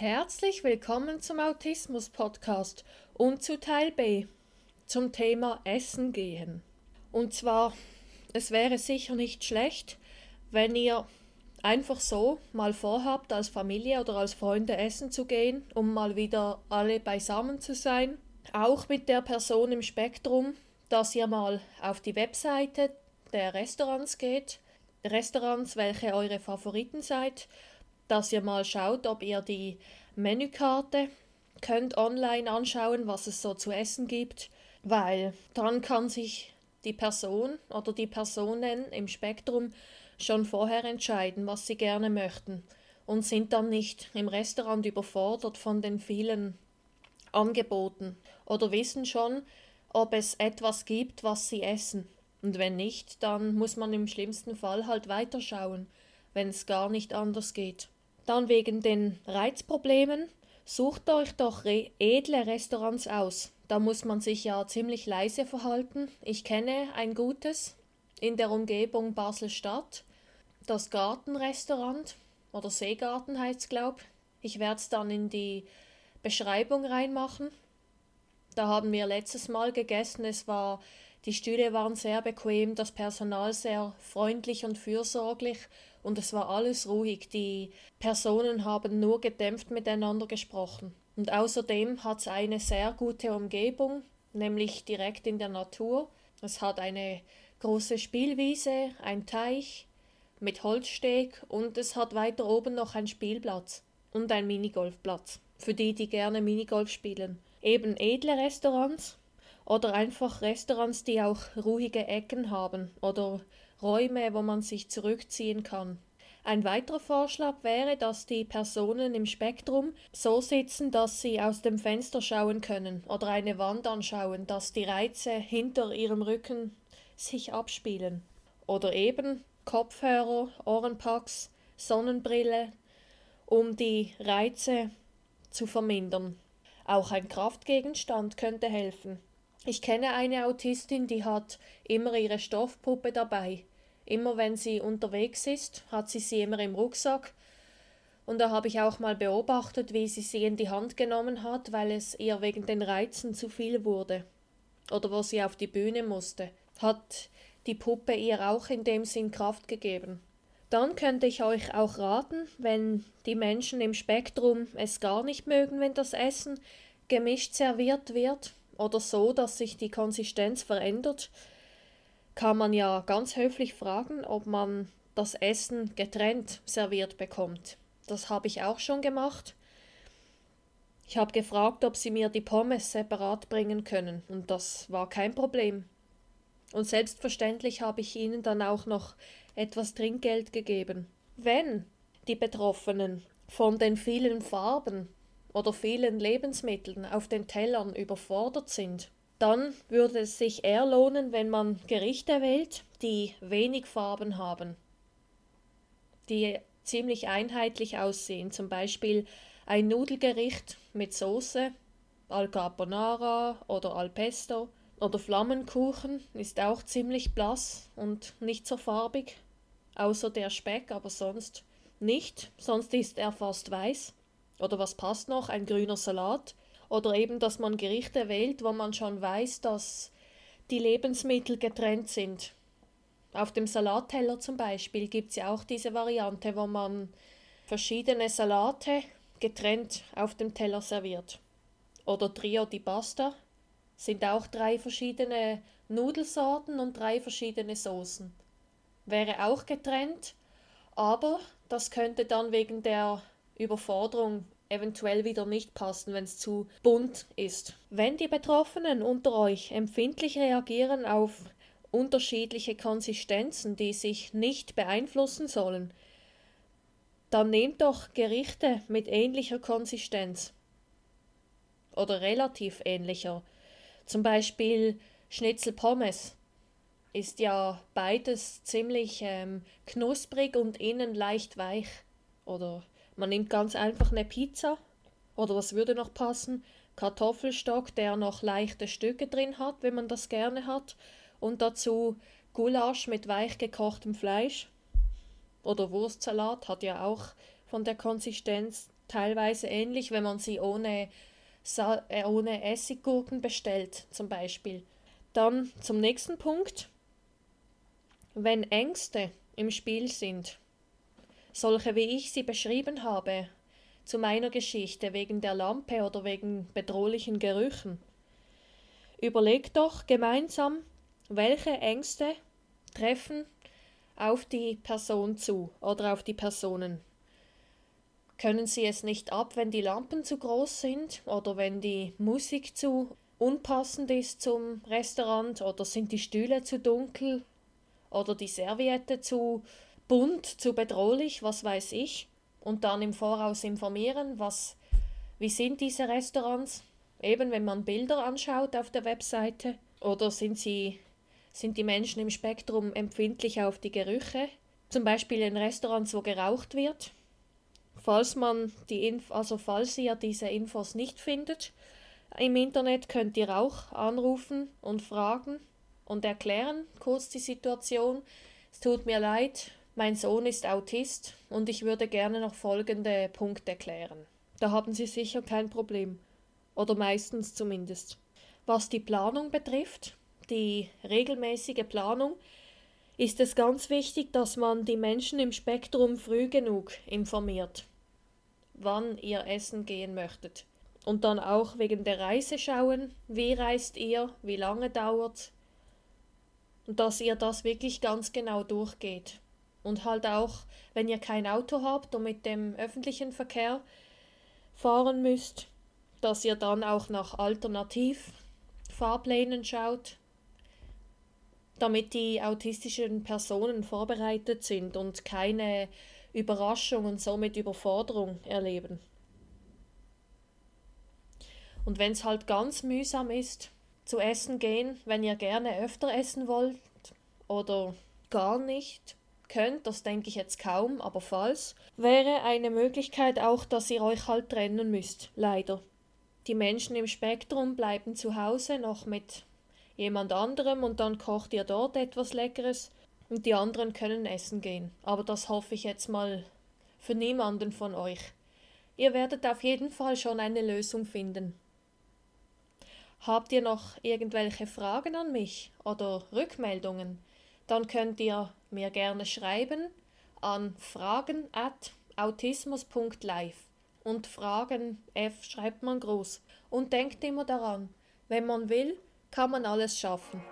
Herzlich willkommen zum Autismus Podcast und zu Teil B zum Thema Essen gehen. Und zwar, es wäre sicher nicht schlecht, wenn ihr einfach so mal vorhabt, als Familie oder als Freunde essen zu gehen, um mal wieder alle beisammen zu sein. Auch mit der Person im Spektrum, dass ihr mal auf die Webseite der Restaurants geht, Restaurants, welche eure Favoriten seid, dass ihr mal schaut, ob ihr die Menükarte könnt online anschauen, was es so zu essen gibt, weil dann kann sich die Person oder die Personen im Spektrum schon vorher entscheiden, was sie gerne möchten und sind dann nicht im Restaurant überfordert von den vielen Angeboten oder wissen schon, ob es etwas gibt, was sie essen. Und wenn nicht, dann muss man im schlimmsten Fall halt weiterschauen, wenn es gar nicht anders geht. Dann wegen den Reizproblemen, sucht euch doch edle Restaurants aus. Da muss man sich ja ziemlich leise verhalten. Ich kenne ein gutes in der Umgebung Basel-Stadt das Gartenrestaurant oder Seegarten heißt es, glaube ich. werde es dann in die Beschreibung reinmachen. Da haben wir letztes Mal gegessen. Es war, die Stühle waren sehr bequem, das Personal sehr freundlich und fürsorglich und es war alles ruhig. Die Personen haben nur gedämpft miteinander gesprochen. Und außerdem hat es eine sehr gute Umgebung, nämlich direkt in der Natur. Es hat eine große Spielwiese, ein Teich, mit Holzsteg und es hat weiter oben noch einen Spielplatz und einen Minigolfplatz für die, die gerne Minigolf spielen. Eben edle Restaurants oder einfach Restaurants, die auch ruhige Ecken haben oder Räume, wo man sich zurückziehen kann. Ein weiterer Vorschlag wäre, dass die Personen im Spektrum so sitzen, dass sie aus dem Fenster schauen können oder eine Wand anschauen, dass die Reize hinter ihrem Rücken sich abspielen. Oder eben Kopfhörer, Ohrenpacks, Sonnenbrille, um die Reize zu vermindern. Auch ein Kraftgegenstand könnte helfen. Ich kenne eine Autistin, die hat immer ihre Stoffpuppe dabei. Immer wenn sie unterwegs ist, hat sie sie immer im Rucksack. Und da habe ich auch mal beobachtet, wie sie sie in die Hand genommen hat, weil es ihr wegen den Reizen zu viel wurde. Oder wo sie auf die Bühne musste. Hat die Puppe ihr auch in dem Sinn Kraft gegeben. Dann könnte ich euch auch raten, wenn die Menschen im Spektrum es gar nicht mögen, wenn das Essen gemischt serviert wird oder so, dass sich die Konsistenz verändert, kann man ja ganz höflich fragen, ob man das Essen getrennt serviert bekommt. Das habe ich auch schon gemacht. Ich habe gefragt, ob sie mir die Pommes separat bringen können, und das war kein Problem. Und selbstverständlich habe ich ihnen dann auch noch etwas Trinkgeld gegeben. Wenn die Betroffenen von den vielen Farben oder vielen Lebensmitteln auf den Tellern überfordert sind, dann würde es sich eher lohnen, wenn man Gerichte wählt, die wenig Farben haben, die ziemlich einheitlich aussehen. Zum Beispiel ein Nudelgericht mit Soße, al Carbonara oder al Pesto oder Flammenkuchen ist auch ziemlich blass und nicht so farbig, außer der Speck, aber sonst nicht, sonst ist er fast weiß. Oder was passt noch? Ein grüner Salat. Oder eben, dass man Gerichte wählt, wo man schon weiß, dass die Lebensmittel getrennt sind. Auf dem Salatteller zum Beispiel gibt es ja auch diese Variante, wo man verschiedene Salate getrennt auf dem Teller serviert. Oder Trio di Pasta, sind auch drei verschiedene Nudelsorten und drei verschiedene Soßen. Wäre auch getrennt, aber das könnte dann wegen der Überforderung eventuell wieder nicht passen, wenn es zu bunt ist. Wenn die Betroffenen unter euch empfindlich reagieren auf unterschiedliche Konsistenzen, die sich nicht beeinflussen sollen, dann nehmt doch Gerichte mit ähnlicher Konsistenz oder relativ ähnlicher. Zum Beispiel Schnitzel Pommes ist ja beides ziemlich ähm, knusprig und innen leicht weich. Oder man nimmt ganz einfach eine Pizza. Oder was würde noch passen? Kartoffelstock, der noch leichte Stücke drin hat, wenn man das gerne hat. Und dazu Gulasch mit weich gekochtem Fleisch. Oder Wurstsalat hat ja auch von der Konsistenz teilweise ähnlich, wenn man sie ohne, Sa äh, ohne Essiggurken bestellt, zum Beispiel. Dann zum nächsten Punkt. Wenn Ängste im Spiel sind, solche wie ich sie beschrieben habe, zu meiner Geschichte wegen der Lampe oder wegen bedrohlichen Gerüchen, überlegt doch gemeinsam, welche Ängste treffen auf die Person zu oder auf die Personen. Können sie es nicht ab, wenn die Lampen zu groß sind oder wenn die Musik zu unpassend ist zum Restaurant oder sind die Stühle zu dunkel oder die Serviette zu bunt, zu bedrohlich, was weiß ich, und dann im Voraus informieren, was wie sind diese Restaurants, eben wenn man Bilder anschaut auf der Webseite oder sind sie sind die Menschen im Spektrum empfindlich auf die Gerüche, zum Beispiel in Restaurants, wo geraucht wird. Falls man die Inf also falls ihr diese Infos nicht findet im Internet, könnt ihr auch anrufen und fragen und erklären kurz die Situation. Es tut mir leid, mein Sohn ist Autist und ich würde gerne noch folgende Punkte klären. Da haben Sie sicher kein Problem. Oder meistens zumindest. Was die Planung betrifft, die regelmäßige Planung, ist es ganz wichtig, dass man die Menschen im Spektrum früh genug informiert, wann ihr essen gehen möchtet. Und dann auch wegen der Reise schauen, wie reist ihr, wie lange dauert und dass ihr das wirklich ganz genau durchgeht. Und halt auch, wenn ihr kein Auto habt und mit dem öffentlichen Verkehr fahren müsst, dass ihr dann auch nach Alternativfahrplänen schaut, damit die autistischen Personen vorbereitet sind und keine Überraschung und somit Überforderung erleben. Und wenn es halt ganz mühsam ist, zu essen gehen, wenn ihr gerne öfter essen wollt oder gar nicht könnt, das denke ich jetzt kaum, aber falls, wäre eine Möglichkeit auch, dass ihr euch halt trennen müsst, leider. Die Menschen im Spektrum bleiben zu Hause noch mit jemand anderem und dann kocht ihr dort etwas Leckeres und die anderen können essen gehen. Aber das hoffe ich jetzt mal für niemanden von euch. Ihr werdet auf jeden Fall schon eine Lösung finden. Habt ihr noch irgendwelche Fragen an mich oder Rückmeldungen? Dann könnt ihr mir gerne schreiben an fragen at autismus.live und Fragen F schreibt man groß. Und denkt immer daran, wenn man will, kann man alles schaffen.